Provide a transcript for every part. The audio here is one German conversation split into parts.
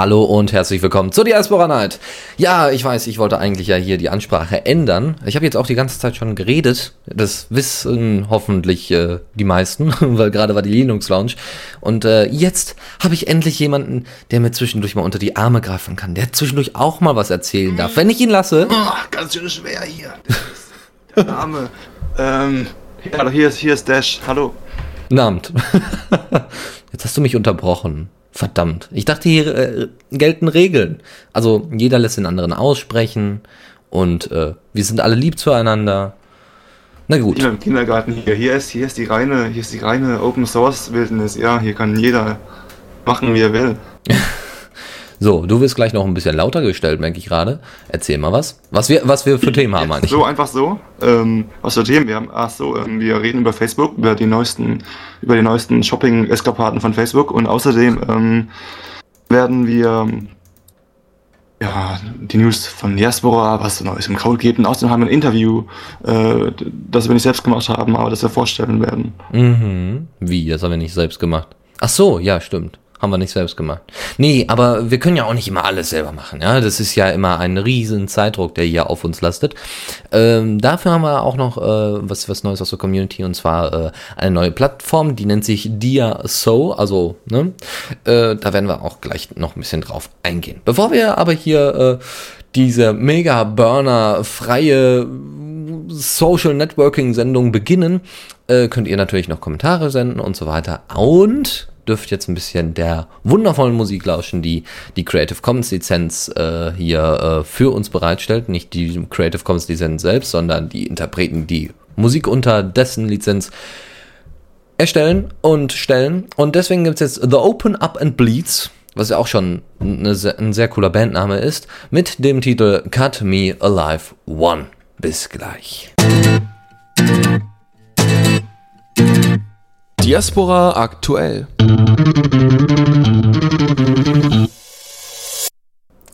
Hallo und herzlich willkommen zur Diaspora Night. Ja, ich weiß, ich wollte eigentlich ja hier die Ansprache ändern. Ich habe jetzt auch die ganze Zeit schon geredet. Das wissen hoffentlich äh, die meisten, weil gerade war die Linux Lounge. Und äh, jetzt habe ich endlich jemanden, der mir zwischendurch mal unter die Arme greifen kann, der zwischendurch auch mal was erzählen darf, wenn ich ihn lasse. Oh, ganz schön schwer hier. Name. ähm, ja, hier ist, hier ist Dash. Hallo. Abend. Jetzt hast du mich unterbrochen. Verdammt. Ich dachte, hier äh, gelten Regeln. Also jeder lässt den anderen aussprechen und äh, wir sind alle lieb zueinander. Na gut. Hier im Kindergarten hier. Hier ist, hier ist die reine, hier ist die reine Open Source Wildnis. Ja, hier kann jeder machen, wie er will. So, du wirst gleich noch ein bisschen lauter gestellt, merke ich gerade. Erzähl mal was. Was wir, was wir für Themen haben eigentlich. So, einfach so. Ähm, was für Themen wir haben? Ach so, ähm, wir reden über Facebook, über die neuesten, über die neuesten Shopping-Eskapaden von Facebook und außerdem ähm, werden wir ja, die News von Diaspora, was Neues im Code gibt. Und außerdem haben wir ein Interview, äh, das wir nicht selbst gemacht haben, aber das wir vorstellen werden. Mhm. Wie? Das haben wir nicht selbst gemacht. Ach so, ja, stimmt. Haben wir nicht selbst gemacht. Nee, aber wir können ja auch nicht immer alles selber machen. Ja, das ist ja immer ein riesen Zeitdruck, der hier auf uns lastet. Ähm, dafür haben wir auch noch äh, was, was Neues aus der Community und zwar äh, eine neue Plattform, die nennt sich DiaSo. Also, ne, äh, da werden wir auch gleich noch ein bisschen drauf eingehen. Bevor wir aber hier äh, diese mega Burner freie Social Networking Sendung beginnen, äh, könnt ihr natürlich noch Kommentare senden und so weiter. Und dürft jetzt ein bisschen der wundervollen Musik lauschen, die die Creative Commons Lizenz äh, hier äh, für uns bereitstellt. Nicht die Creative Commons Lizenz selbst, sondern die Interpreten, die Musik unter dessen Lizenz erstellen und stellen. Und deswegen gibt es jetzt The Open Up and Bleeds, was ja auch schon eine, ein sehr cooler Bandname ist, mit dem Titel Cut Me Alive One. Bis gleich. Diaspora aktuell.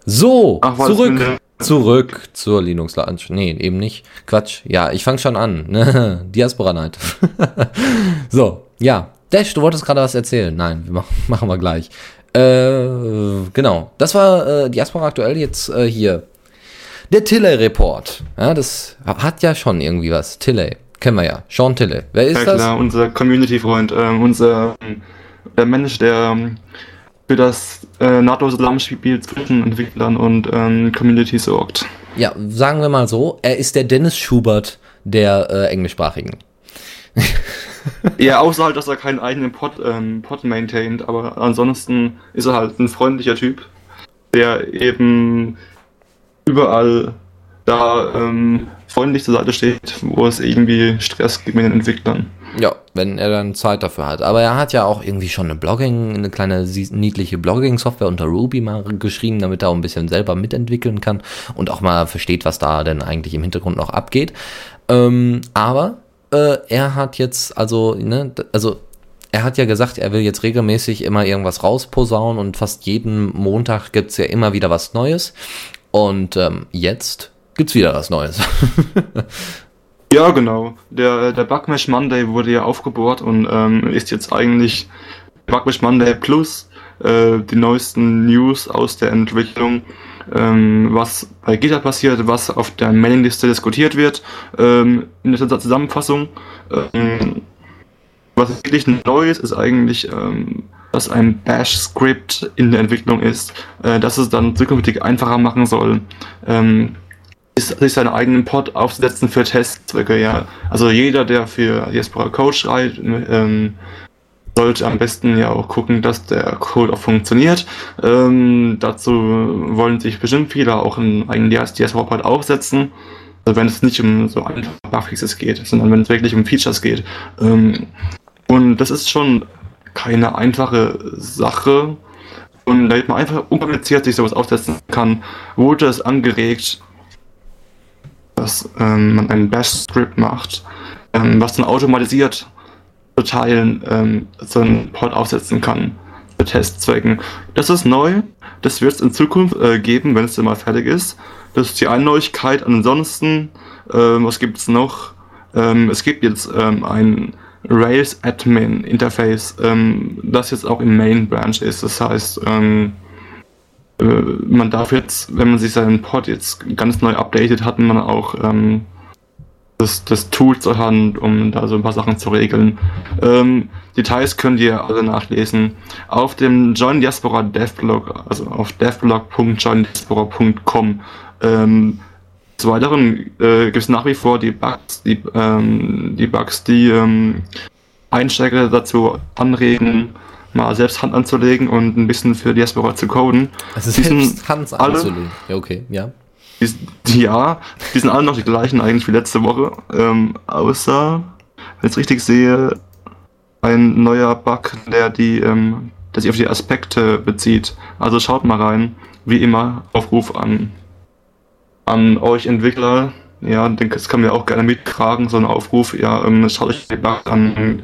So, Ach, zurück. Zurück zur Linux Lounge. Nee, eben nicht. Quatsch. Ja, ich fange schon an. Ne? Diaspora Night. so, ja. Dash, du wolltest gerade was erzählen. Nein, wir machen, machen wir gleich. Äh, genau. Das war äh, Diaspora aktuell jetzt äh, hier. Der Tilley-Report. Ja, das hat ja schon irgendwie was. Tilley. Kennen wir ja. Sean Tilley. Wer ist Ja das? klar, unser Community-Freund, ähm, unser ähm, der Mensch, der ähm, für das äh, nahtlose Zusammenspiel zwischen Entwicklern und ähm, Community sorgt. Ja, sagen wir mal so. Er ist der Dennis Schubert der äh, englischsprachigen. Ja, außer halt, dass er keinen eigenen Pod, ähm, Pod maintaint, aber ansonsten ist er halt ein freundlicher Typ, der eben überall da ähm, freundlich zur Seite steht, wo es irgendwie Stress gibt mit den Entwicklern. Ja, wenn er dann Zeit dafür hat. Aber er hat ja auch irgendwie schon eine Blogging, eine kleine niedliche Blogging-Software unter Ruby mal geschrieben, damit er auch ein bisschen selber mitentwickeln kann und auch mal versteht, was da denn eigentlich im Hintergrund noch abgeht. Ähm, aber äh, er hat jetzt, also, ne, also er hat ja gesagt, er will jetzt regelmäßig immer irgendwas rausposaunen und fast jeden Montag gibt's ja immer wieder was Neues. Und ähm, jetzt gibt's wieder was Neues. Ja, genau. Der, der Bugmash Monday wurde ja aufgebohrt und ähm, ist jetzt eigentlich Bugmash Monday Plus, äh, die neuesten News aus der Entwicklung, ähm, was bei GitHub passiert, was auf der Mailingliste diskutiert wird, ähm, in der Zusammenfassung. Ähm, was wirklich neu ist, eigentlich, ähm, dass ein Bash-Script in der Entwicklung ist, äh, dass es dann zukünftig einfacher machen soll, ähm, sich seinen eigenen Pod aufzusetzen für Testzwecke, ja. Also jeder, der für Diaspora Code schreibt, ähm, sollte am besten ja auch gucken, dass der Code auch funktioniert. Ähm, dazu wollen sich bestimmt viele auch einen eigenen Diaspora Pod aufsetzen. Also wenn es nicht um so einfache Bugfixes geht, sondern wenn es wirklich um Features geht. Ähm, und das ist schon keine einfache Sache. Und damit man einfach unkompliziert sich sowas aufsetzen kann, wurde es angeregt, dass ähm, man ein Bash-Script macht, ähm, was dann automatisiert zu Teilen ähm, so einen Port aufsetzen kann für Testzwecken. Das ist neu. Das wird es in Zukunft äh, geben, wenn es mal fertig ist. Das ist die eine Neuigkeit. Ansonsten, ähm, was gibt es noch? Ähm, es gibt jetzt ähm, ein Rails Admin Interface, das jetzt auch im Main Branch ist. Das heißt, man darf jetzt, wenn man sich seinen Pod jetzt ganz neu updatet, hat man auch ähm, das, das Tool zur Hand, um da so ein paar Sachen zu regeln. Ähm, Details könnt ihr alle nachlesen auf dem Join Diaspora Devblog, also auf devblog.joindiaspora.com. Ähm, des Weiteren äh, gibt es nach wie vor die Bugs, die, ähm, die Bugs, die ähm, Einsteiger dazu anregen, mal selbst Hand anzulegen und ein bisschen für Diaspora zu coden. Also Die sind alle- anzulegen. Ja, okay, ja. Die, ja, die sind alle noch die gleichen eigentlich wie letzte Woche. Ähm, außer, wenn ich es richtig sehe, ein neuer Bug, der die, ähm, der sich auf die Aspekte bezieht. Also schaut mal rein. Wie immer, Aufruf an, an euch Entwickler. Ja, den- das kann mir auch gerne mittragen, so ein Aufruf. Ja, ähm, schaut euch die Bug an.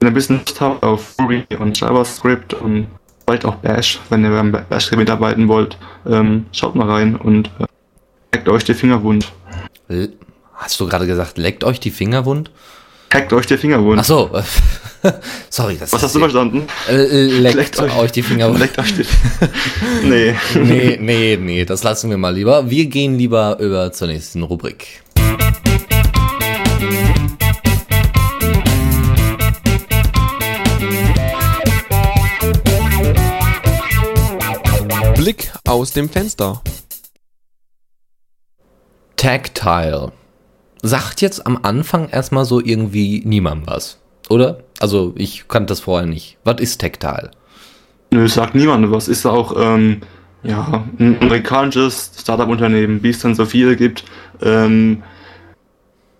Wenn ihr ein bisschen Lust habt auf Ruby und JavaScript und vielleicht auch Bash, wenn ihr beim Bash mitarbeiten wollt, ähm, schaut mal rein und äh, hackt euch die Finger wund. Hast du gerade gesagt, leckt euch die Finger wund? Hackt euch die Finger wund. Ach so. Sorry, das Was hast du verstanden? Leckt, Leckt euch, euch- die Finger wund. Leckt euch die Nee. Nee, nee, nee, das lassen wir mal lieber. Wir gehen lieber über zur nächsten Rubrik. Blick aus dem Fenster. Tactile. Sagt jetzt am Anfang erstmal so irgendwie niemand was, oder? Also ich kannte das vorher nicht. Was ist Tactile? Nö, sagt niemand was. Ist auch ähm, ja, ein amerikanisches Startup-Unternehmen, wie es dann so viele gibt, ähm,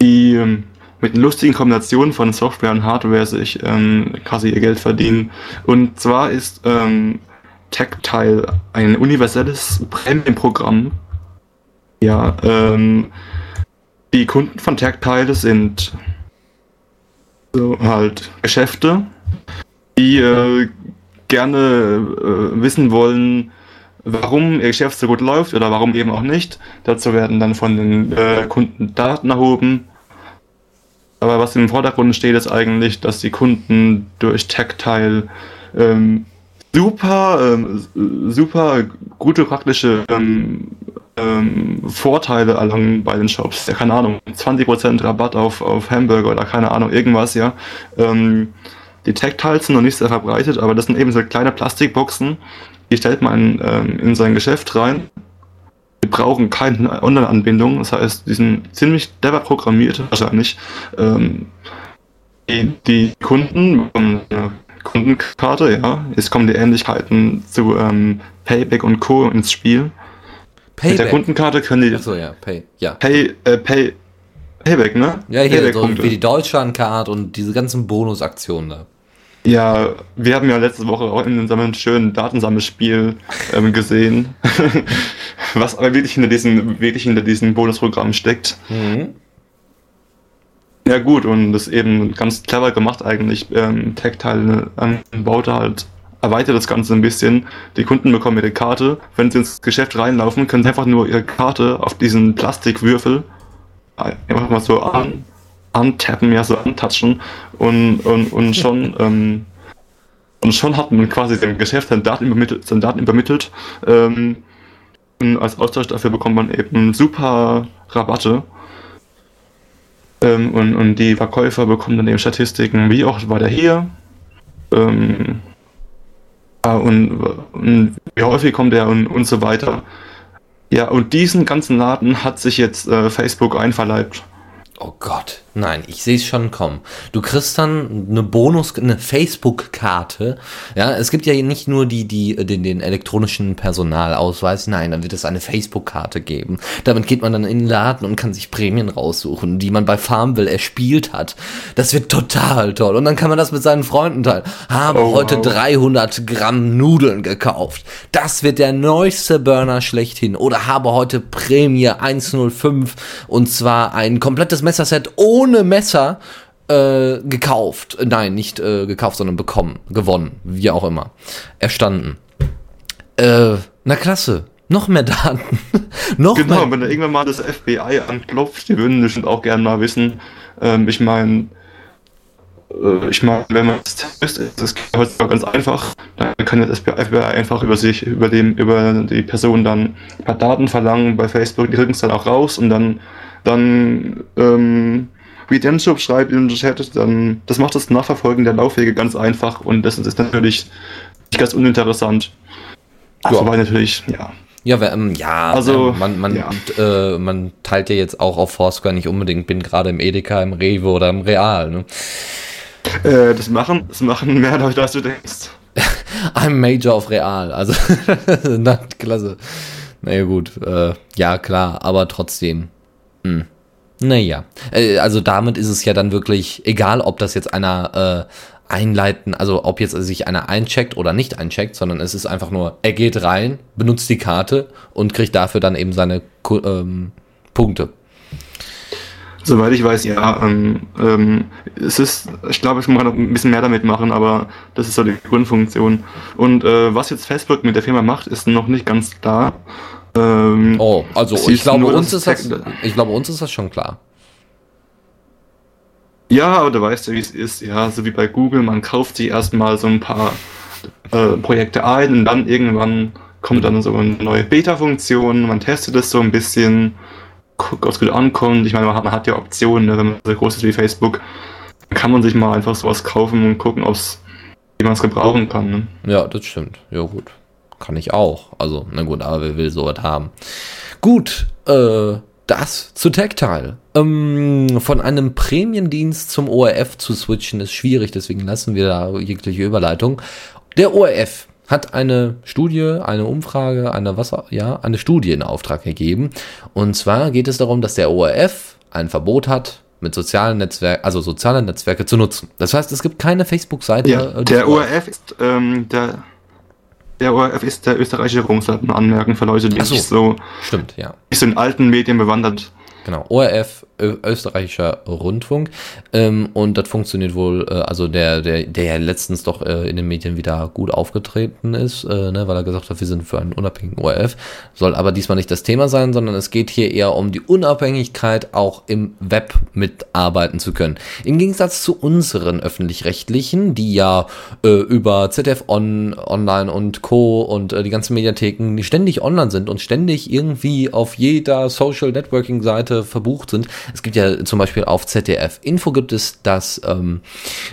die ähm, mit einer lustigen Kombination von Software und Hardware sich ähm, quasi ihr Geld verdienen. Und zwar ist ähm, Tactile ein universelles Premium-Programm. Ja, ähm, die Kunden von Tactile sind so halt Geschäfte, die äh, gerne äh, wissen wollen, warum ihr Geschäft so gut läuft oder warum eben auch nicht. Dazu werden dann von den äh, Kunden Daten erhoben. Aber was im Vordergrund steht, ist eigentlich, dass die Kunden durch Tactile ähm, super, ähm, super gute praktische ähm, ähm, Vorteile erlangen bei den Shops. Ja, keine Ahnung, 20% Rabatt auf, auf Hamburger oder keine Ahnung, irgendwas, ja. Ähm, die Tactiles sind noch nicht sehr verbreitet, aber das sind eben so kleine Plastikboxen, die stellt man ähm, in sein Geschäft rein. Die brauchen keine Online-Anbindung, das heißt, die sind ziemlich clever programmiert wahrscheinlich. Ähm, die, die Kunden Kundenkarte, ja. Jetzt kommen die Ähnlichkeiten zu ähm, Payback und Co. ins Spiel. Mit der Kundenkarte können die Achso, ja, Pay. Ja. Pay, äh, Pay, Payback, ne? Ja, hier so Payback-Punkte. wie die Deutschlandcard und diese ganzen Bonusaktionen da. Ja, wir haben ja letzte Woche auch in unserem schönen Datensammelspiel ähm, gesehen, was aber wirklich hinter diesem, wirklich hinter diesem Bonusprogramm steckt. Mhm. Ja gut, und das ist eben ganz clever gemacht eigentlich. Ähm, Tactile ähm, baut da halt, erweitert das Ganze ein bisschen. Die Kunden bekommen ihre Karte. Wenn sie ins Geschäft reinlaufen, können sie einfach nur ihre Karte auf diesen Plastikwürfel einfach mal so an, antappen, ja so antatschen und, und, und schon ähm, und schon hat man quasi dem Geschäft seine Daten übermittelt, seine Daten übermittelt. Ähm, und als Austausch dafür bekommt man eben super Rabatte. Ähm, und, und die Verkäufer bekommen dann eben Statistiken, wie oft war der hier, ähm, und, und wie häufig kommt der und, und so weiter. Ja, und diesen ganzen Laden hat sich jetzt äh, Facebook einverleibt. Oh Gott. Nein, ich sehe es schon kommen. Du kriegst dann eine Bonus, eine Facebook-Karte. Ja, es gibt ja nicht nur die, die, den, den elektronischen Personalausweis. Nein, dann wird es eine Facebook-Karte geben. Damit geht man dann in den Laden und kann sich Prämien raussuchen, die man bei Farmville erspielt hat. Das wird total toll. Und dann kann man das mit seinen Freunden teilen. Habe Oh, heute wow. 300 Gramm Nudeln gekauft. Das wird der neueste Burner schlechthin. Oder habe heute Prämie 105 und zwar ein komplettes Messerset ohne Messer äh, gekauft. Nein, nicht äh, gekauft, sondern bekommen, gewonnen, wie auch immer. Erstanden. Äh, na klasse. Noch mehr Daten. Noch Genau, mehr. wenn da irgendwann mal das FBI anklopft, die würden bestimmt auch gerne mal wissen. Ähm, ich meine, äh, ich meine, wenn man das ist, das geht heutzutage ganz einfach, dann kann das FBI einfach über sich, über dem, über die Person dann ein paar Daten verlangen bei Facebook, die kriegen es dann auch raus und dann, dann, ähm, wie Denschub schreibt in den Chat, dann, das macht das Nachverfolgen der Laufwege ganz einfach und das ist natürlich nicht ganz uninteressant. Ja. Aber natürlich, ja. Ja, ähm, ja, Also, ähm, man, man, ja. äh, man teilt ja jetzt auch auf Foursquare nicht unbedingt, bin gerade im Edeka, im Rewe oder im Real. Ne? Äh, das machen, das machen mehr Leute, als du denkst. I'm Major auf Real, also na, klasse. Naja gut, äh, ja klar, aber trotzdem. Hm. Naja, äh, also damit ist es ja dann wirklich egal, ob das jetzt einer äh, einleiten, also ob jetzt sich einer eincheckt oder nicht eincheckt, sondern es ist einfach nur, er geht rein, benutzt die Karte und kriegt dafür dann eben seine ähm, Punkte. Soweit ich weiß, ja. Ähm, ähm, es ist, ich glaube, ich kann noch ein bisschen mehr damit machen, aber das ist so die Grundfunktion. Und äh, was jetzt Facebook mit der Firma macht, ist noch nicht ganz klar. Ähm, Oh, also ich glaube, uns ist das, ich glaube, uns ist das schon klar. Ja, aber du weißt ja, wie es ist. Ja, so wie bei Google, man kauft sich erstmal so ein paar äh, Projekte ein und dann irgendwann kommt dann so eine neue Beta-Funktion, man testet es so ein bisschen, guckt, ob es gut ankommt. Ich meine, man hat, man hat ja Optionen, ne, wenn man so groß ist wie Facebook, kann man sich mal einfach sowas kaufen und gucken, ob's, wie man es gebrauchen kann. Ne? Ja, das stimmt. Ja, gut. Kann ich auch. Also, na gut, aber wer will sowas haben? Gut, äh, das zu Tactile. Ähm, von einem Prämiendienst zum ORF zu switchen ist schwierig, deswegen lassen wir da jegliche Überleitung. Der ORF hat eine Studie, eine Umfrage, eine was, ja, eine Studie in Auftrag gegeben. Und zwar geht es darum, dass der ORF ein Verbot hat, mit sozialen Netzwerken, also soziale Netzwerke zu nutzen. Das heißt, es gibt keine Facebook-Seite. Ja, äh, der ORF ORF ist, ähm, der, der ORF ist der österreichische Rundfunk, anmerken für Leute, die so. nicht so, Stimmt, ja. nicht so in alten Medien bewandert Genau, ORF, österreichischer Rundfunk. Ähm, und das funktioniert wohl, äh, also der, der, der ja letztens doch äh, in den Medien wieder gut aufgetreten ist, äh, ne, weil er gesagt hat, wir sind für einen unabhängigen ORF. Soll aber diesmal nicht das Thema sein, sondern es geht hier eher um die Unabhängigkeit, auch im Web mitarbeiten zu können. Im Gegensatz zu unseren öffentlich-rechtlichen, die ja äh, über ZDF On, Online und Co. und äh, die ganzen Mediatheken die ständig online sind und ständig irgendwie auf jeder Social Networking Seite verbucht sind. Es gibt ja zum Beispiel auf ZDF Info gibt es das, ähm,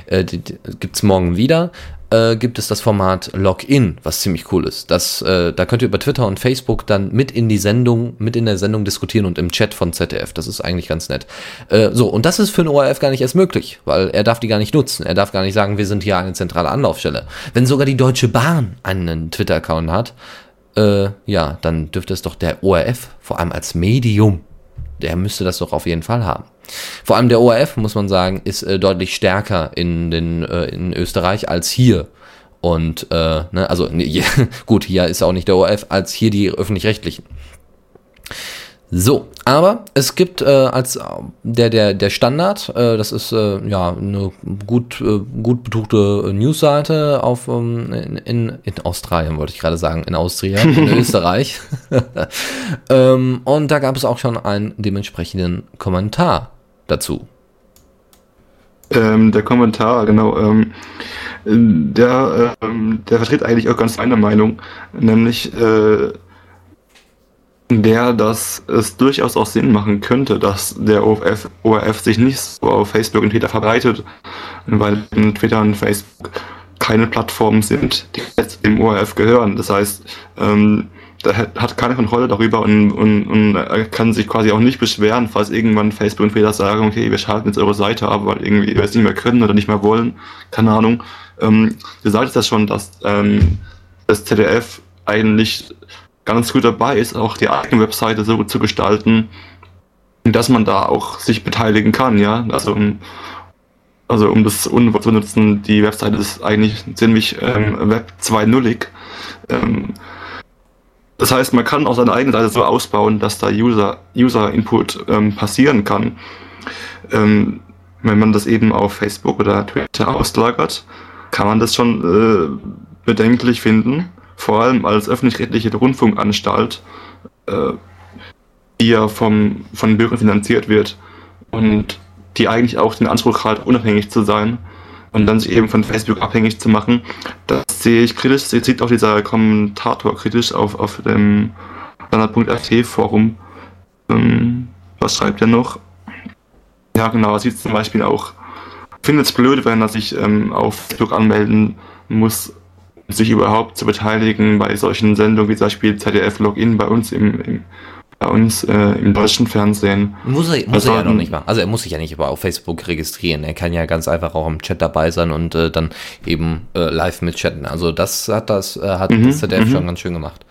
äh, die, gibt's morgen wieder, äh, gibt es das Format Login, was ziemlich cool ist. Das, äh, da könnt ihr über Twitter und Facebook dann mit in die Sendung, mit in der Sendung diskutieren und im Chat von ZDF. Das ist eigentlich ganz nett. Äh, so, und das ist für den ORF gar nicht erst möglich, weil er darf die gar nicht nutzen. Er darf gar nicht sagen, wir sind hier eine zentrale Anlaufstelle. Wenn sogar die Deutsche Bahn einen Twitter-Account hat, äh, ja, dann dürfte es doch der ORF, vor allem als Medium, der müsste das doch auf jeden Fall haben. Vor allem der ORF, muss man sagen, ist äh, deutlich stärker in, den, äh, in Österreich als hier. Und, äh, ne, also, nee, gut, hier ist auch nicht der ORF, als hier die öffentlich-rechtlichen. So, aber es gibt äh, als äh, der der der Standard, äh, das ist äh, ja eine gut äh, gut betuchte Newsseite auf ähm, in, in Australien wollte ich gerade sagen, in Austria, in Österreich. ähm, und da gab es auch schon einen dementsprechenden Kommentar dazu. Ähm, der Kommentar, genau, ähm, der, ähm, der vertritt eigentlich auch ganz eine Meinung, nämlich äh, der, dass es durchaus auch Sinn machen könnte, dass der ORF, ORF sich nicht so auf Facebook und Twitter verbreitet, weil Twitter und Facebook keine Plattformen sind, die jetzt dem ORF gehören. Das heißt, ähm, der hat keine Kontrolle darüber und, und, und kann sich quasi auch nicht beschweren, falls irgendwann Facebook und Fehler sagen, okay, wir schalten jetzt eure Seite ab, weil irgendwie wir es nicht mehr können oder nicht mehr wollen, keine Ahnung. Ähm, du sagtest das schon, dass ähm, das ZDF eigentlich ganz gut dabei ist, auch die eigene Webseite so zu gestalten, dass man da auch sich beteiligen kann, ja. Also um, also um das Unwort zu nutzen, die Webseite ist eigentlich ziemlich ähm, Web 2.0ig. Ähm, das heißt, man kann auch seine eigene Seite so ausbauen, dass da User, User Input ähm, passieren kann. Ähm, wenn man das eben auf Facebook oder Twitter auslagert, kann man das schon äh, bedenklich finden. Vor allem als öffentlich-rechtliche Rundfunkanstalt, äh, die ja vom, von den Bürgern finanziert wird und die eigentlich auch den Anspruch hat, unabhängig zu sein und dann sich eben von Facebook abhängig zu machen. Das sehe ich kritisch, das sieht auch dieser Kommentator kritisch auf, auf dem Standard.at Forum. Ähm, was schreibt er noch? Ja, genau, er sieht zum Beispiel auch, findet es blöd, wenn er sich ähm, auf Facebook anmelden muss, sich überhaupt zu beteiligen bei solchen Sendungen wie zum Beispiel ZDF Login bei uns im, im bei uns äh, im deutschen Fernsehen. Muss er, muss Also, er ja noch ähm, nicht mal. Also er muss sich ja nicht aber auf Facebook registrieren. Er kann ja ganz einfach auch im Chat dabei sein und äh, dann eben äh, live mitchatten. Also das hat das äh, hat Mhm, das ZDF mhm. schon ganz schön gemacht.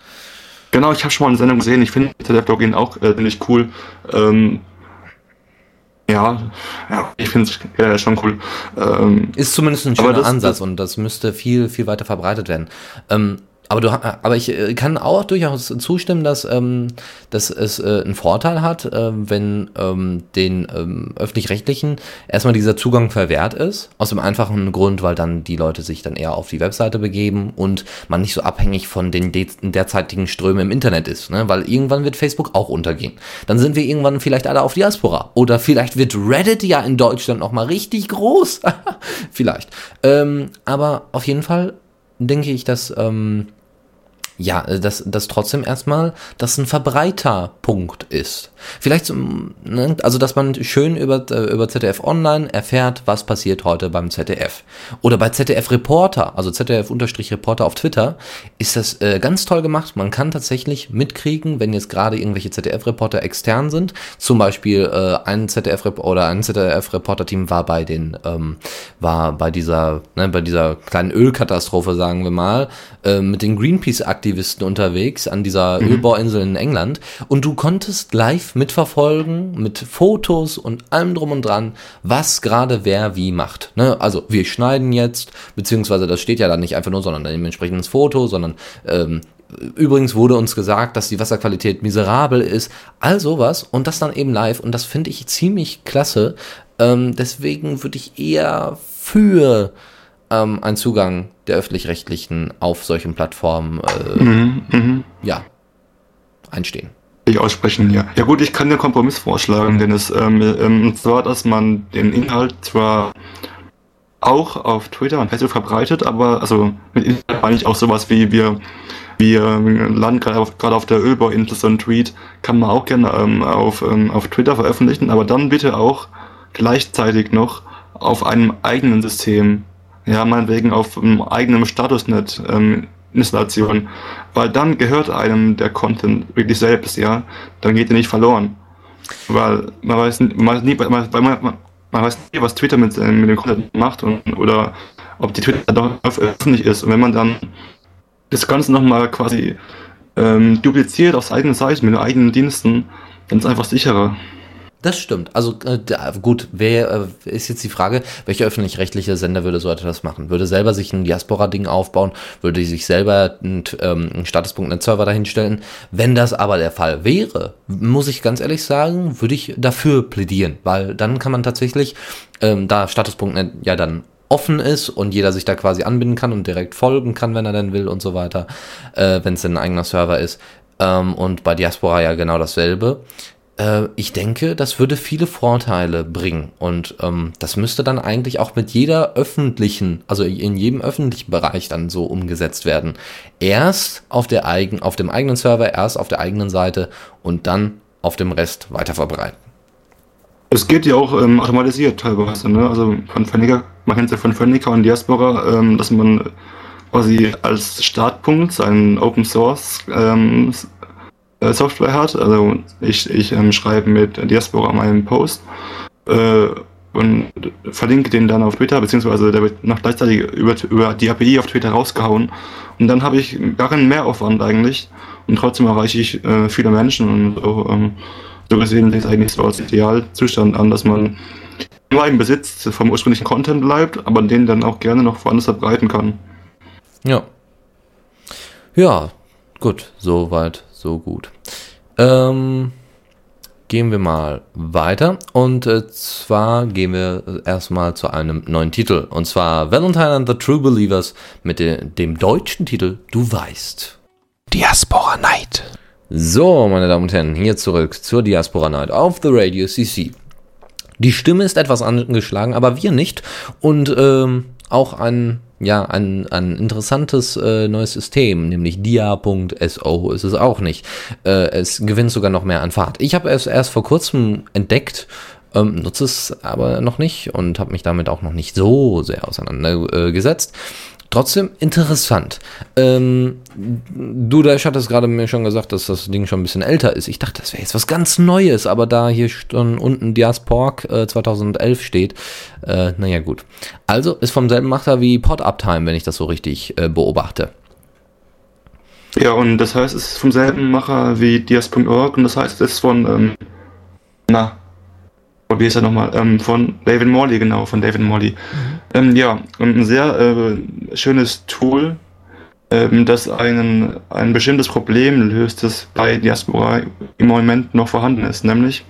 Genau, ich habe schon mal eine Sendung gesehen. Ich finde ZDF Login auch äh, ziemlich cool. Ähm, ja, ja, ich finde es äh, schon cool. Ähm, Ist zumindest ein schöner das- Ansatz und das müsste viel, viel weiter verbreitet werden. Ähm, aber du, aber ich äh, kann auch durchaus zustimmen, dass, ähm, dass es äh, einen Vorteil hat, äh, wenn ähm, den ähm, öffentlich-rechtlichen erstmal dieser Zugang verwehrt ist. Aus dem einfachen Grund, weil dann die Leute sich dann eher auf die Webseite begeben und man nicht so abhängig von den de derzeitigen Strömen im Internet ist. Ne? Weil irgendwann wird Facebook auch untergehen. Dann sind wir irgendwann vielleicht alle auf Diaspora. Oder vielleicht wird Reddit ja in Deutschland nochmal richtig groß. vielleicht. Ähm, aber auf jeden Fall denke ich, dass ähm, ja, äh, dass, dass trotzdem erstmal das ein Verbreiterpunkt ist. Vielleicht, ne, also dass man schön über, äh, über ZDF Online erfährt, was passiert heute beim ZDF. Oder bei ZDF Reporter, also ZDF-Reporter auf Twitter, ist das äh, ganz toll gemacht. Man kann tatsächlich mitkriegen, wenn jetzt gerade irgendwelche ZDF-Reporter extern sind. Zum Beispiel äh, ein ZDF oder ein ZDF-Reporter-Team war bei den, ähm, war bei dieser, ne, bei dieser kleinen Ölkatastrophe, sagen wir mal, äh, mit den Greenpeace-Aktivisten unterwegs an dieser Ölbohrinsel in England. Und du konntest live mitverfolgen mit Fotos und allem drum und dran, was gerade wer wie macht. Ne? Also wir schneiden jetzt, beziehungsweise das steht ja dann nicht einfach nur, sondern dementsprechend ins Foto, sondern ähm, Übrigens wurde uns gesagt, dass die Wasserqualität miserabel ist, all sowas und das dann eben live und das finde ich ziemlich klasse. Ähm, deswegen würde ich eher für ähm, einen Zugang der öffentlich-rechtlichen auf solchen Plattformen äh, mhm, mhm. ja einstehen. Ich aussprechen, ja. Ja gut, ich kann den Kompromiss vorschlagen, denn es ähm, ähm, zwar, dass man den Inhalt zwar auch auf Twitter und Facebook verbreitet, aber also mit Inhalt meine ich auch sowas wie wir wir landen gerade auf, gerade auf der Ölbohrinsel so ein Tweet, kann man auch gerne ähm, auf, ähm, auf Twitter veröffentlichen, aber dann bitte auch gleichzeitig noch auf einem eigenen System. Ja, meinetwegen auf einem eigenen Statusnet ähm, Installation, weil dann gehört einem der Content wirklich selbst, ja, dann geht er nicht verloren. Weil man weiß, nie- man weiß nie, man, man, man, weiß nie, was Twitter mit, äh, mit dem Content macht und, oder ob die Twitter doch öffentlich ist. Und wenn man dann das Ganze nochmal quasi ähm, dupliziert auf eigenen Seiten mit den eigenen Diensten, dann ist es einfach sicherer. Das stimmt. Also äh, gut, wer äh, ist jetzt die Frage, welcher öffentlich-rechtliche Sender würde so etwas machen? Würde selber sich ein Diaspora-Ding aufbauen? Würde sich selber einen, ähm, einen Status.net-Server dahinstellen? Wenn das aber der Fall wäre, muss ich ganz ehrlich sagen, würde ich dafür plädieren, weil dann kann man tatsächlich, ähm, da Status.net ja dann offen ist und jeder sich da quasi anbinden kann und direkt folgen kann, wenn er denn will und so weiter, äh, wenn es ein eigener Server ist. Ähm, und bei Diaspora ja genau dasselbe. Äh, ich denke, das würde viele Vorteile bringen und ähm, das müsste dann eigentlich auch mit jeder öffentlichen, also in jedem öffentlichen Bereich dann so umgesetzt werden. Erst auf der eigen, auf dem eigenen Server, erst auf der eigenen Seite und dann auf dem Rest weiterverbreiten. Es geht ja auch ähm, automatisiert teilweise, ne? Also von Fenniger, man kennt es ja von Fenniger und Diaspora, ähm, dass man quasi als Startpunkt seinen Open Source ähm, äh, Software hat. Also ich, ich ähm, schreibe mit Diaspora meinen Post äh, und verlinke den dann auf Twitter, beziehungsweise der wird noch gleichzeitig über, über die API auf Twitter rausgehauen. Und dann habe ich gar keinen Mehraufwand eigentlich. Und trotzdem erreiche ich äh, viele Menschen und so, ähm, so gesehen es eigentlich so als Idealzustand an, dass man nur im Besitz vom ursprünglichen Content bleibt, aber den dann auch gerne noch woanders verbreiten kann. Ja. Ja, gut, so weit, so gut. Ähm, gehen wir mal weiter. Und äh, zwar gehen wir erstmal zu einem neuen Titel. Und zwar Valentine and the True Believers mit de dem deutschen Titel Du weißt. Diaspora Night. So, meine Damen und Herren, hier zurück zur Diaspora Night auf The Radio CC. Die Stimme ist etwas angeschlagen, aber wir nicht. Und ähm, auch ein ja, ein, ein interessantes äh, neues System, nämlich dia.so ist es auch nicht. Äh, es gewinnt sogar noch mehr an Fahrt. Ich habe es erst vor kurzem entdeckt, ähm, nutze es aber noch nicht und habe mich damit auch noch nicht so sehr auseinandergesetzt. Trotzdem interessant. Ähm, du, da hattest gerade mir schon gesagt, dass das Ding schon ein bisschen älter ist. Ich dachte, das wäre jetzt was ganz Neues, aber da hier schon unten Diaspork äh, 2011 steht, äh, naja gut. Also ist vom selben Macher wie Pod Uptime, wenn ich das so richtig äh, beobachte. Ja, und das heißt, es ist vom selben Macher wie Dias.org und das heißt, es ist von, ähm, na, wie ist er nochmal? Ähm, von David Morley, genau, von David Morley. Mhm. Ähm, ja, ein sehr äh, schönes Tool, ähm, das einen, ein bestimmtes Problem löst, das bei Diaspora im Moment noch vorhanden ist, nämlich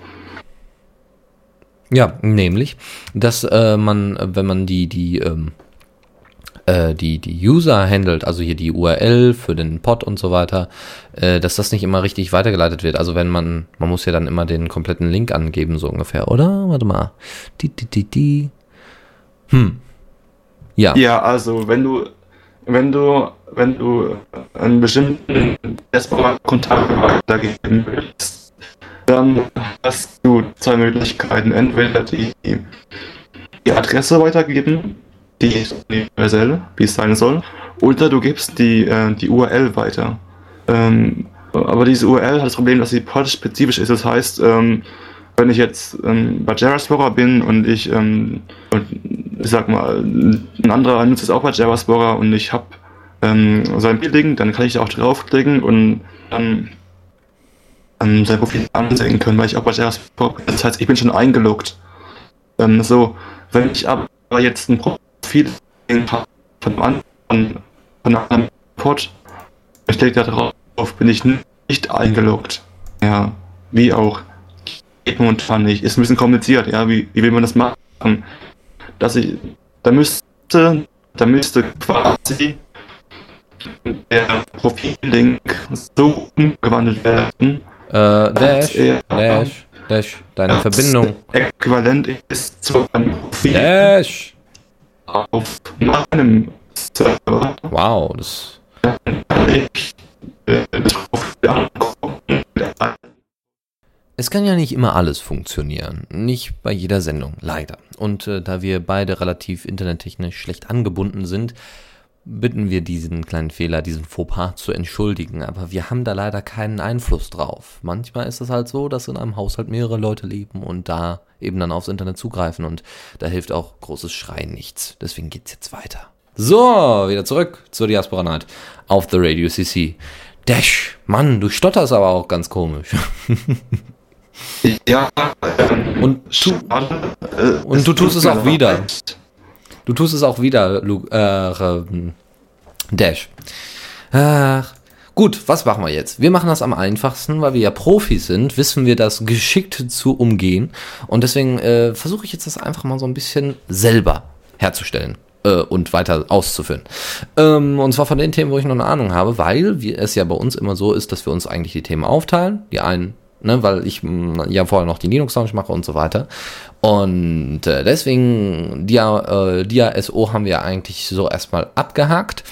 ja, nämlich, dass äh, man, wenn man die, die ähm, äh, die, die User handelt, also hier die URL für den Pod und so weiter, äh, dass das nicht immer richtig weitergeleitet wird. Also wenn man, man muss ja dann immer den kompletten Link angeben, so ungefähr, oder? Warte mal. Die, die, die, die. Hm. Ja. Ja, also wenn du, wenn du, wenn du einen bestimmten Desktop-Kontakt weitergeben willst, dann hast du zwei Möglichkeiten. Entweder die, die Adresse weitergeben die ist universell, wie es sein soll, oder du gibst die, äh, die URL weiter. Ähm, aber diese URL hat das Problem, dass sie pod-spezifisch ist. Das heißt, ähm, wenn ich jetzt ähm, bei JavaSpora bin und ich, ähm, und ich sag mal, ein anderer nutzt es auch bei JavaSpora und ich habe ähm, sein Link, dann kann ich da auch draufklicken und dann ähm, sein Profil ansehen können, weil ich auch bei JavaSpora bin. Das heißt, ich bin schon eingeloggt. So, wenn ich aber jetzt ein Profil viel von einem anderen, von einem Pod. Ich denke darauf, bin ich nicht eingeloggt. Ja, wie auch. Geht momentan nicht. Ist ein bisschen kompliziert, ja. Wie, wie will man das machen? Dass ich, da müsste, da müsste quasi der Profillink so umgewandelt werden. Äh, Dash, Dash, Dash, deine Verbindung. Äquivalent ist zu einem Profil. Dash! Auf meinem Server. Wow, das. Es kann ja nicht immer alles funktionieren. Nicht bei jeder Sendung, leider. Und äh, da wir beide relativ internettechnisch schlecht angebunden sind, bitten wir diesen kleinen Fehler, diesen Fauxpas zu entschuldigen, aber wir haben da leider keinen Einfluss drauf. Manchmal ist es halt so, dass in einem Haushalt mehrere Leute leben und da eben dann aufs Internet zugreifen und da hilft auch großes Schreien nichts. Deswegen geht's jetzt weiter. So, wieder zurück zur Diaspora Night auf The Radio CC. Dash, Mann, du stotterst aber auch ganz komisch. ja, und, tu, und du tust es auch wieder. Du tust es auch wieder, Luke, äh, Dash. Ach, gut, was machen wir jetzt? Wir machen das am einfachsten, weil wir ja Profis sind, wissen wir das geschickt zu umgehen. Und deswegen äh, versuche ich jetzt das einfach mal so ein bisschen selber herzustellen äh, und weiter auszuführen. Ähm, und zwar von den Themen, wo ich noch eine Ahnung habe, weil wir, es ja bei uns immer so ist, dass wir uns eigentlich die Themen aufteilen. Die einen ne, weil ich mh, ja vorher noch die Linux Lounge mache und so weiter. Und äh, deswegen, Dia, äh, Dia SO haben wir eigentlich so erstmal abgehakt.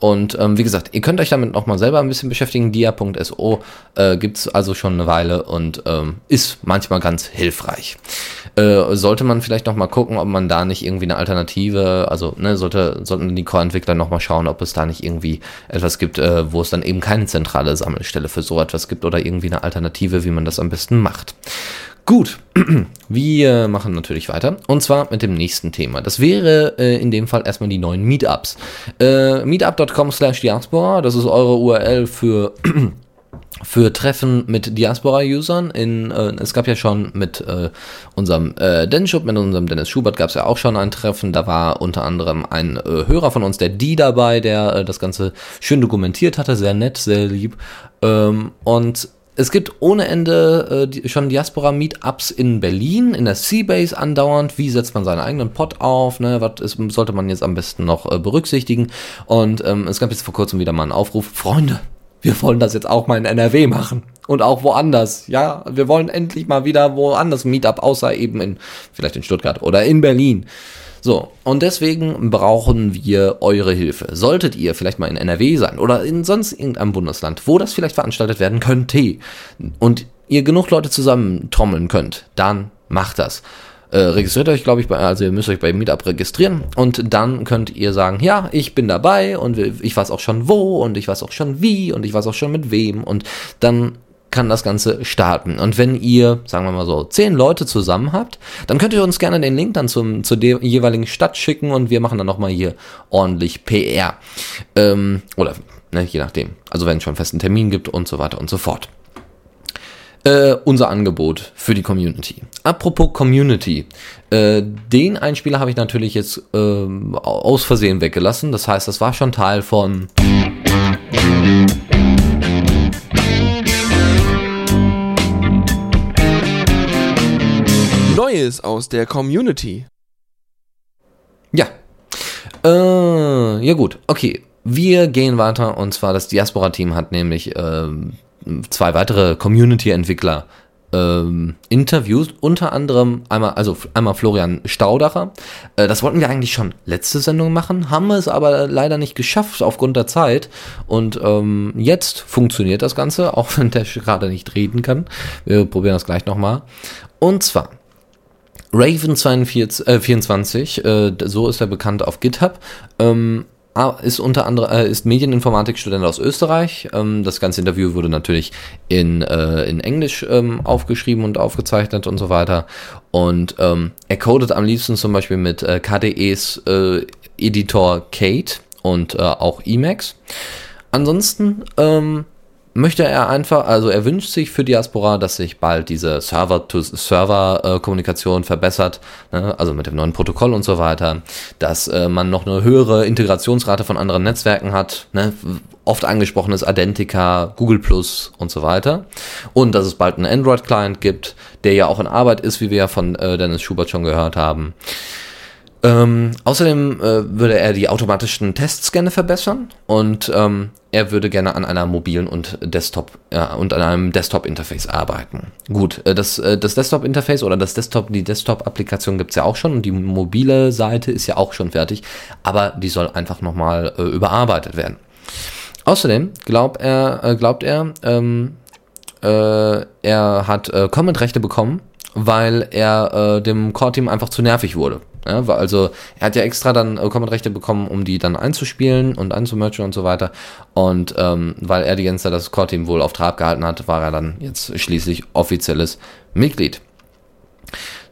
Und ähm, wie gesagt, ihr könnt euch damit nochmal selber ein bisschen beschäftigen. Dia.so äh, gibt's also schon eine Weile und ähm, ist manchmal ganz hilfreich. Äh, sollte man vielleicht nochmal gucken, ob man da nicht irgendwie eine Alternative, also ne, sollte, sollten die Core-Entwickler nochmal schauen, ob es da nicht irgendwie etwas gibt, äh, wo es dann eben keine zentrale Sammelstelle für so etwas gibt oder irgendwie eine Alternative, wie man das am besten macht. Gut, wir machen natürlich weiter und zwar mit dem nächsten Thema. Das wäre äh, in dem Fall erstmal die neuen Meetups. Äh, Meetup.com slash Diaspora, das ist eure URL für für Treffen mit Diaspora-Usern. äh, es gab ja schon mit äh, unserem äh, Dennis Schub, mit unserem Dennis Schubert gab es ja auch schon ein Treffen. Da war unter anderem ein äh, Hörer von uns, der Die dabei, der äh, das Ganze schön dokumentiert hatte, sehr nett, sehr lieb. Ähm, und es gibt ohne Ende äh, die, schon Diaspora-Meetups in Berlin, in der Seabase andauernd. Wie setzt man seinen eigenen Pod auf? Ne? Was ist, sollte man jetzt am besten noch äh, berücksichtigen? Und ähm, es gab jetzt vor kurzem wieder mal einen Aufruf. Freunde, wir wollen das jetzt auch mal in NRW machen. Und auch woanders. Ja, wir wollen endlich mal wieder woanders Meetup, außer eben in, vielleicht in Stuttgart oder in Berlin. So, und deswegen brauchen wir eure Hilfe. Solltet ihr vielleicht mal in NRW sein oder in sonst irgendeinem Bundesland, wo das vielleicht veranstaltet werden könnte und ihr genug Leute zusammentrommeln könnt, dann macht das. Äh, registriert euch, glaube ich, bei, also ihr müsst euch bei Meetup registrieren und dann könnt ihr sagen, ja, ich bin dabei und ich weiß auch schon wo und ich weiß auch schon wie und ich weiß auch schon mit wem und dann kann das Ganze starten. Und wenn ihr, sagen wir mal so, zehn Leute zusammen habt, dann könnt ihr uns gerne den Link dann zum, zur jeweiligen Stadt schicken und wir machen dann nochmal hier ordentlich PR. Ähm, oder, ne, je nachdem. Also wenn es schon einen festen Termin gibt und so weiter und so fort äh, unser Angebot für die Community. Apropos Community, äh, den Einspieler habe ich natürlich jetzt äh, aus Versehen weggelassen. Das heißt, das war schon Teil von Neues aus der Community. Ja. Äh, ja gut, okay. Wir gehen weiter und zwar das Diaspora-Team hat nämlich ähm, zwei weitere Community-Entwickler ähm, interviewt, unter anderem einmal, also einmal Florian Staudacher. Äh, das wollten wir eigentlich schon letzte Sendung machen, haben es aber leider nicht geschafft aufgrund der Zeit. Und ähm, jetzt funktioniert das Ganze, auch wenn der gerade nicht reden kann. Wir probieren das gleich nochmal. Und zwar Raven 24, äh, 24 äh, so ist er bekannt auf GitHub, ähm, Ah, ist unter anderem äh, ist Medieninformatikstudent aus Österreich. Ähm, das ganze Interview wurde natürlich in, äh, in Englisch ähm, aufgeschrieben und aufgezeichnet und so weiter. Und ähm, er codet am liebsten zum Beispiel mit äh, KDEs äh, Editor Kate und äh, auch Emacs. Ansonsten ähm, möchte er einfach, also er wünscht sich für Diaspora, dass sich bald diese Server-to-Server-Kommunikation verbessert, ne? also mit dem neuen Protokoll und so weiter, dass äh, man noch eine höhere Integrationsrate von anderen Netzwerken hat, ne? oft angesprochen ist Identica, Google Plus und so weiter und dass es bald einen Android-Client gibt, der ja auch in Arbeit ist, wie wir ja von äh, Dennis Schubert schon gehört haben. Ähm, außerdem äh, würde er die automatischen Tests gerne verbessern und ähm, er würde gerne an einer mobilen und Desktop ja, und an einem Desktop-Interface arbeiten. Gut, äh, das, äh, das Desktop-Interface oder das Desktop, die Desktop-Applikation gibt's ja auch schon und die mobile Seite ist ja auch schon fertig, aber die soll einfach nochmal äh, überarbeitet werden. Außerdem glaubt er, äh, glaubt er, ähm, äh, er hat äh, Comment-Rechte bekommen, weil er äh, dem Core-Team einfach zu nervig wurde. Ja, also er hat ja extra dann Comment-Rechte bekommen, um die dann einzuspielen und einzumerchen und so weiter. Und ähm, weil er die ganze Zeit das Core-Team wohl auf Trab gehalten hat, war er dann jetzt schließlich offizielles Mitglied.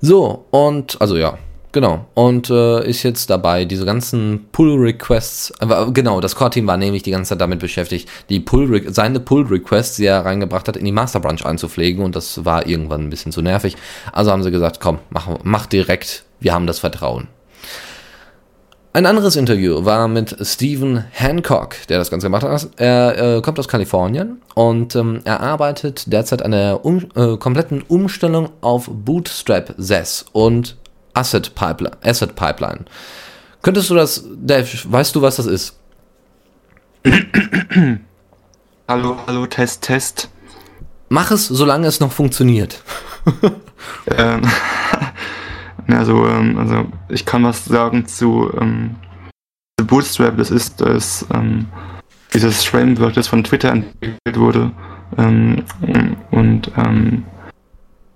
So, und also ja, Genau. Und äh, ist jetzt dabei, diese ganzen Pull-Requests, aber genau, das Core-Team war nämlich die ganze Zeit damit beschäftigt, die Pull seine Pull-Requests, die er reingebracht hat, in die Master-Branch einzupflegen und das war irgendwann ein bisschen zu nervig. Also haben sie gesagt, komm, mach, mach direkt, wir haben das Vertrauen. Ein anderes Interview war mit Stephen Hancock, der das Ganze gemacht hat. Er äh, kommt aus Kalifornien und ähm, er arbeitet derzeit an der um, äh, kompletten Umstellung auf Bootstrap SES und Asset Pipeline. Asset Pipeline. Könntest du das, Dave, weißt du, was das ist? hallo, hallo, Test, Test. Mach es, solange es noch funktioniert. ähm, also, ähm, also, ich kann was sagen zu ähm, Bootstrap, das ist das, ähm, dieses Framework, das von Twitter entwickelt wurde. Ähm, und ähm,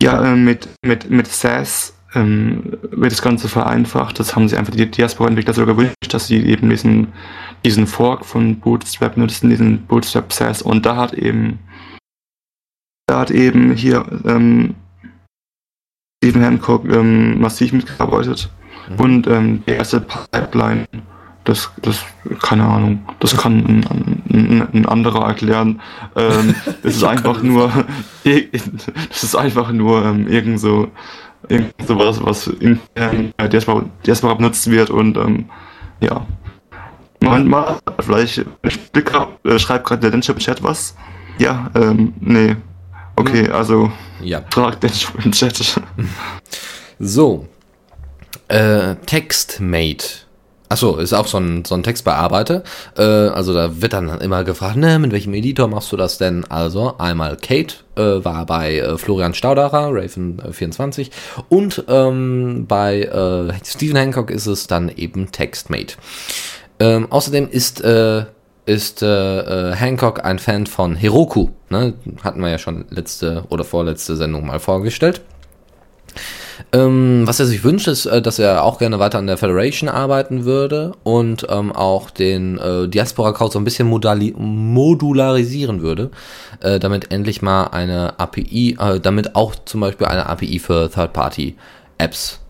ja, äh, mit, mit, mit SAS ähm, wird das Ganze vereinfacht. Das haben sie einfach die Diaspora-Entwickler sogar gewünscht, dass sie eben diesen, diesen Fork von Bootstrap nutzen, diesen Bootstrap SAS. Und da hat eben, da hat eben hier ähm, Stephen Hancock ähm, massiv mitgearbeitet. Mhm. Und ähm, die erste Pipeline, das, das, keine Ahnung, das kann ein, ein, ein anderer erklären. Ähm, das ist einfach nur, das ist einfach nur ähm, irgend so, irgend sowas, was intern bei Diaspora, Diaspora benutzt wird und ähm, ja. Moment mal, vielleicht äh, schreibt gerade der Denscher im Chat was. Ja, ähm, nee. Okay, also ja. frag den im Chat. So. Äh, TextMate. Achso, ist auch so ein, so ein Textbearbeiter. Äh, also da wird dann immer gefragt, ne, mit welchem Editor machst du das denn? Also einmal Kate äh, war bei äh, Florian Staudacher, Raven24 und ähm, bei äh, Stephen Hancock ist es dann eben TextMate. Ähm, außerdem ist äh, ist äh, äh, Hancock ein Fan von Heroku. Ne? Hatten wir ja schon letzte oder vorletzte Sendung mal vorgestellt. Ähm, was er sich wünscht, ist, äh, dass er auch gerne weiter an der Federation arbeiten würde und ähm, auch den äh, Diaspora-Code so ein bisschen modularisieren würde, äh, damit endlich mal eine API, äh, damit auch zum Beispiel eine API für Third-Party-Apps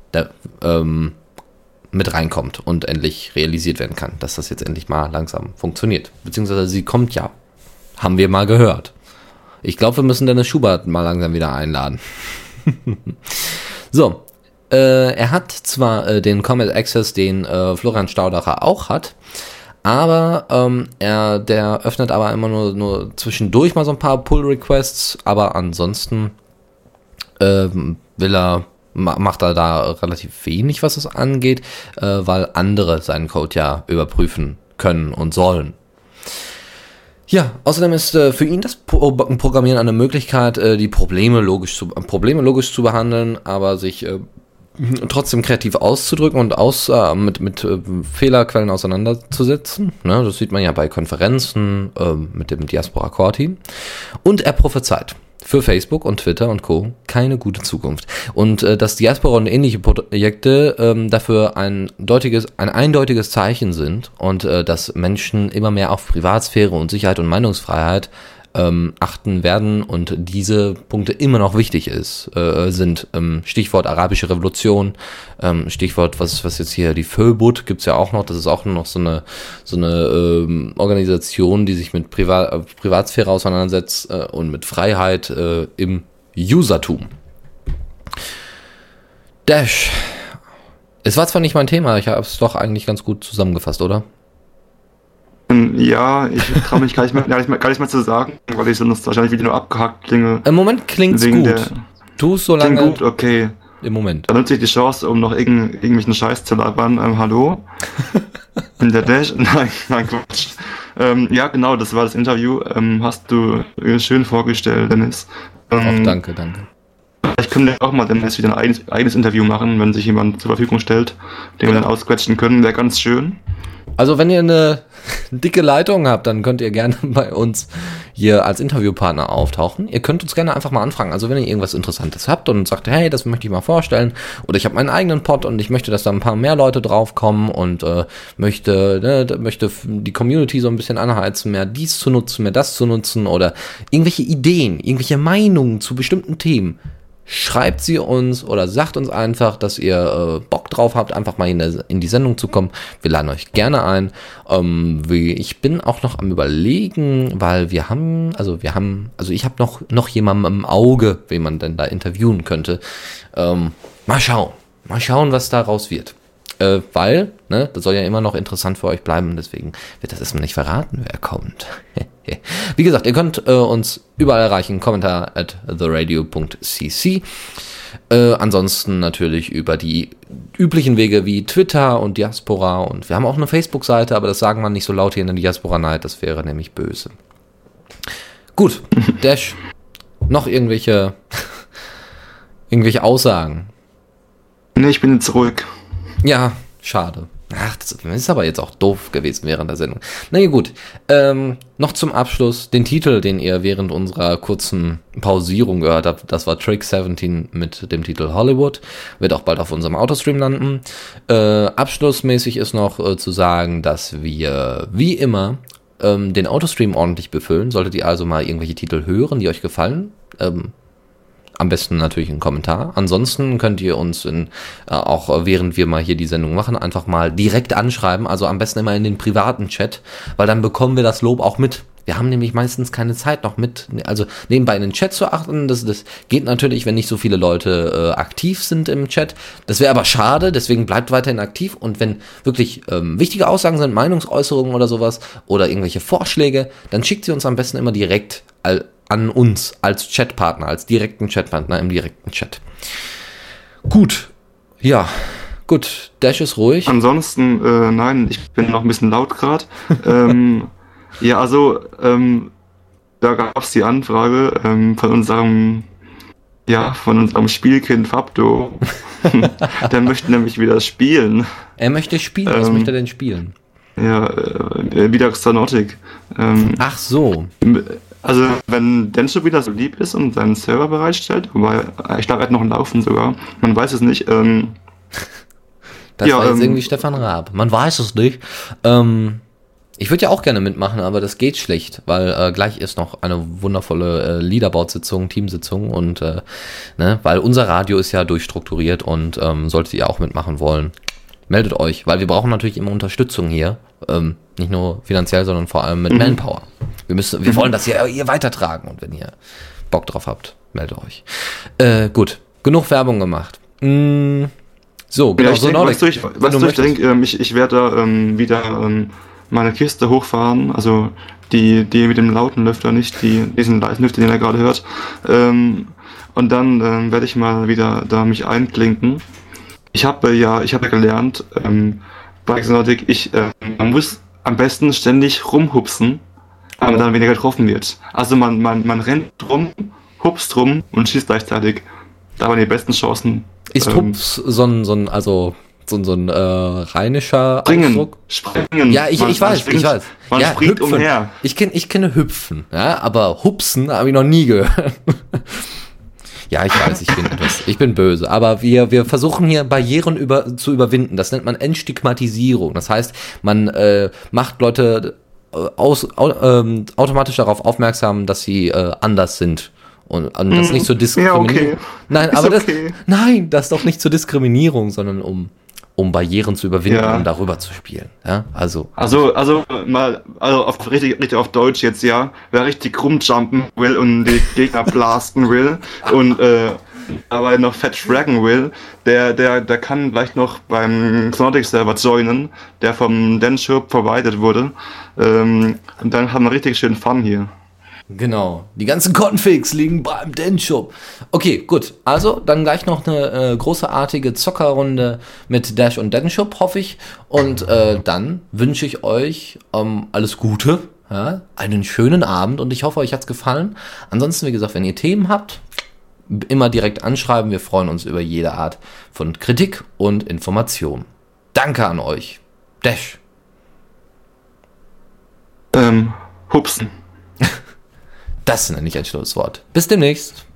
ähm, mit reinkommt und endlich realisiert werden kann, dass das jetzt endlich mal langsam funktioniert. Beziehungsweise sie kommt ja. Haben wir mal gehört. Ich glaube, wir müssen Dennis Schubert mal langsam wieder einladen. so, äh, er hat zwar äh, den Comet Access, den äh, Florian Staudacher auch hat, aber ähm, er, der öffnet aber immer nur, nur zwischendurch mal so ein paar Pull-Requests, aber ansonsten ähm, will er macht er da relativ wenig, was es angeht, äh, weil andere seinen Code ja überprüfen können und sollen. Ja, außerdem ist äh, für ihn das Pro Programmieren eine Möglichkeit, äh, die Probleme logisch zu Probleme logisch zu behandeln, aber sich äh, trotzdem kreativ auszudrücken und aus, äh, mit, mit äh, Fehlerquellen auseinanderzusetzen. Ne, das sieht man ja bei Konferenzen äh, mit dem Diaspora Core Team. Und er prophezeit für Facebook und Twitter und Co. keine gute Zukunft. Und äh, dass Diaspora und ähnliche Projekte ähm, dafür ein deutiges, ein eindeutiges Zeichen sind und äh, dass Menschen immer mehr auf Privatsphäre und Sicherheit und Meinungsfreiheit ähm, achten werden und diese Punkte immer noch wichtig ist, äh, sind ähm, Stichwort arabische Revolution, ähm, Stichwort, was, was jetzt hier die Föbut gibt's ja auch noch, das ist auch noch so eine, so eine ähm, Organisation, die sich mit Privat, äh, Privatsphäre auseinandersetzt äh, und mit Freiheit äh, im Usertum. Dash. Es war zwar nicht mein Thema, ich habe es doch eigentlich ganz gut zusammengefasst, oder? Ja, ich traue mich gar nicht, mehr, gar, nicht mehr, gar nicht mehr zu sagen, weil ich sonst wahrscheinlich wieder nur abgehackt klinge. Im Moment klingt's gut. Tu so lange. Klingt gut, okay. Im Moment. Dann nutze ich die Chance, um noch irgend, irgendwelchen Scheiß zu labern. Ähm, hallo? In der Dash? Nein, nein, Quatsch. Ähm, ja, genau, das war das Interview. Ähm, hast du schön vorgestellt, Dennis. Ähm, Ach, danke, danke. Vielleicht können wir auch mal demnächst wieder ein eigenes, eigenes Interview machen, wenn sich jemand zur Verfügung stellt, den wir dann ausquetschen können. Wäre ganz schön. Also wenn ihr eine dicke Leitung habt, dann könnt ihr gerne bei uns hier als Interviewpartner auftauchen. Ihr könnt uns gerne einfach mal anfragen. Also wenn ihr irgendwas Interessantes habt und sagt, hey, das möchte ich mal vorstellen, oder ich habe meinen eigenen Pod und ich möchte, dass da ein paar mehr Leute draufkommen und äh, möchte, ne, möchte die Community so ein bisschen anheizen, mehr dies zu nutzen, mehr das zu nutzen oder irgendwelche Ideen, irgendwelche Meinungen zu bestimmten Themen schreibt sie uns oder sagt uns einfach, dass ihr äh, Bock drauf habt, einfach mal in, der, in, die Sendung zu kommen. Wir laden euch gerne ein. Ähm, wie, ich bin auch noch am überlegen, weil wir haben, also wir haben, also ich habe noch, noch jemanden im Auge, wen man denn da interviewen könnte. Ähm, mal schauen. Mal schauen, was daraus wird. Äh, weil, ne, das soll ja immer noch interessant für euch bleiben, deswegen wird das erstmal nicht verraten, wer kommt. Wie gesagt, ihr könnt äh, uns überall erreichen, Kommentar at theradio.cc. Äh, ansonsten natürlich über die üblichen Wege wie Twitter und Diaspora und wir haben auch eine Facebook-Seite, aber das sagen wir nicht so laut hier in der Diaspora Night, das wäre nämlich böse. Gut, Dash, noch irgendwelche, irgendwelche Aussagen? Nee, ich bin jetzt zurück. Ja, schade. Ach, das ist aber jetzt auch doof gewesen während der Sendung. Na ja, gut. Ähm, noch zum Abschluss den Titel, den ihr während unserer kurzen Pausierung gehört habt. Das war Trick 17 mit dem Titel Hollywood. Wird auch bald auf unserem Autostream landen. Äh, abschlussmäßig ist noch äh, zu sagen, dass wir wie immer ähm, den Autostream ordentlich befüllen. Solltet ihr also mal irgendwelche Titel hören, die euch gefallen, ähm, am besten natürlich einen Kommentar. Ansonsten könnt ihr uns in, äh, auch während wir mal hier die Sendung machen, einfach mal direkt anschreiben. Also am besten immer in den privaten Chat, weil dann bekommen wir das Lob auch mit. Wir haben nämlich meistens keine Zeit noch mit, also nebenbei in den Chat zu achten. Das, das geht natürlich, wenn nicht so viele Leute äh, aktiv sind im Chat. Das wäre aber schade, deswegen bleibt weiterhin aktiv. Und wenn wirklich ähm, wichtige Aussagen sind, Meinungsäußerungen oder sowas oder irgendwelche Vorschläge, dann schickt sie uns am besten immer direkt all, an uns als Chatpartner, als direkten Chatpartner im direkten Chat. Gut, ja, gut, Dash ist ruhig. Ansonsten, äh, nein, ich bin noch ein bisschen laut gerade. ähm, ja, also, ähm, da gab es die Anfrage ähm, von unserem, ja, von unserem Spielkind Fabdo. Der möchte nämlich wieder spielen. Er möchte spielen, was Ähm, möchte er denn spielen? Ja, äh, wieder Xanotic. Ähm, Ach so, Also, wenn Denso wieder so lieb ist und seinen Server bereitstellt, wobei, äh, ich glaube, er hat noch einen Laufen sogar, man weiß es nicht, ähm, das Ja, war jetzt ähm, irgendwie Stefan Raab. Man weiß es nicht. Ähm, ich würde ja auch gerne mitmachen, aber das geht schlecht, weil äh, gleich ist noch eine wundervolle äh, Leaderboard-Sitzung, Teamsitzung und äh, ne, weil unser Radio ist ja durchstrukturiert und ähm, solltet ihr auch mitmachen wollen, meldet euch, weil wir brauchen natürlich immer Unterstützung hier, ähm, nicht nur finanziell, sondern vor allem mit Manpower. Wir müssen, wir wollen das ja ihr weitertragen und wenn ihr Bock drauf habt, meldet euch. Äh, gut, genug Werbung gemacht. Mm, so, genau, ja, ich so denk, Nordic, weißt du, ich, wenn weißt du du, ich möchtest. denke, ähm, ich, ich werde da ähm, wieder ähm, meine Kiste hochfahren, also die, die mit dem lauten Lüfter, nicht die, diesen leisen Lüfter, den ihr gerade hört. Ähm, und dann ähm, werde ich mal wieder da mich einklinken. Ich habe ja, ich habe ja gelernt, ähm, bei Exotic, ich, äh, man muss am besten ständig rumhupsen, man dann weniger getroffen wird. Also man, man, man rennt rum, hupst rum und schießt gleichzeitig. Da waren die besten Chancen. Ist ähm, Hups so ein, so ein, also, so ein, so ein äh, rheinischer Springen, Ausdruck? springen. Ja, ich, Man- ich weiß, springt, ich weiß. Man ja, springt hüpfen. umher. Ich kenne ich kenne Hüpfen, ja, aber Hupsen habe ich noch nie gehört. ja, ich weiß, ich bin etwas, ich bin böse, aber wir, wir versuchen hier Barrieren über, zu überwinden. Das nennt man Entstigmatisierung. Das heißt, man äh, macht Leute aus, au, ähm, automatisch darauf aufmerksam, dass sie äh, anders sind. Und, und das nicht zur Diskriminierung. Mhm. okay. Nein, Ist aber das, okay. nein, das ist doch nicht zur Diskriminierung, sondern um, um Barrieren zu überwinden, Ja. um darüber zu spielen. Ja, also. Also, also mal, also auf richtig, richtig auf Deutsch jetzt, ja. Wer richtig rumjumpen will und die Gegner blasten will und äh, dabei noch fett fragen will, der, der, der kann gleich noch beim Xenotic Server joinen, der vom Denshop provided wurde. Ähm, und dann haben wir richtig schön Fun hier. Genau. Die ganzen Configs liegen beim Den-Shop. Okay, gut. Also, dann gleich noch eine äh, großartige Zockerrunde mit Dash und Den-Shop, hoffe ich. Und äh, dann wünsche ich euch ähm, alles Gute, ja? einen schönen Abend und ich hoffe, euch hat's gefallen. Ansonsten, wie gesagt, wenn ihr Themen habt, immer direkt anschreiben. Wir freuen uns über jede Art von Kritik und Information. Danke an euch. Dash. Ähm, hupsen. Das nenne ich ein Schlusswort. Bis demnächst.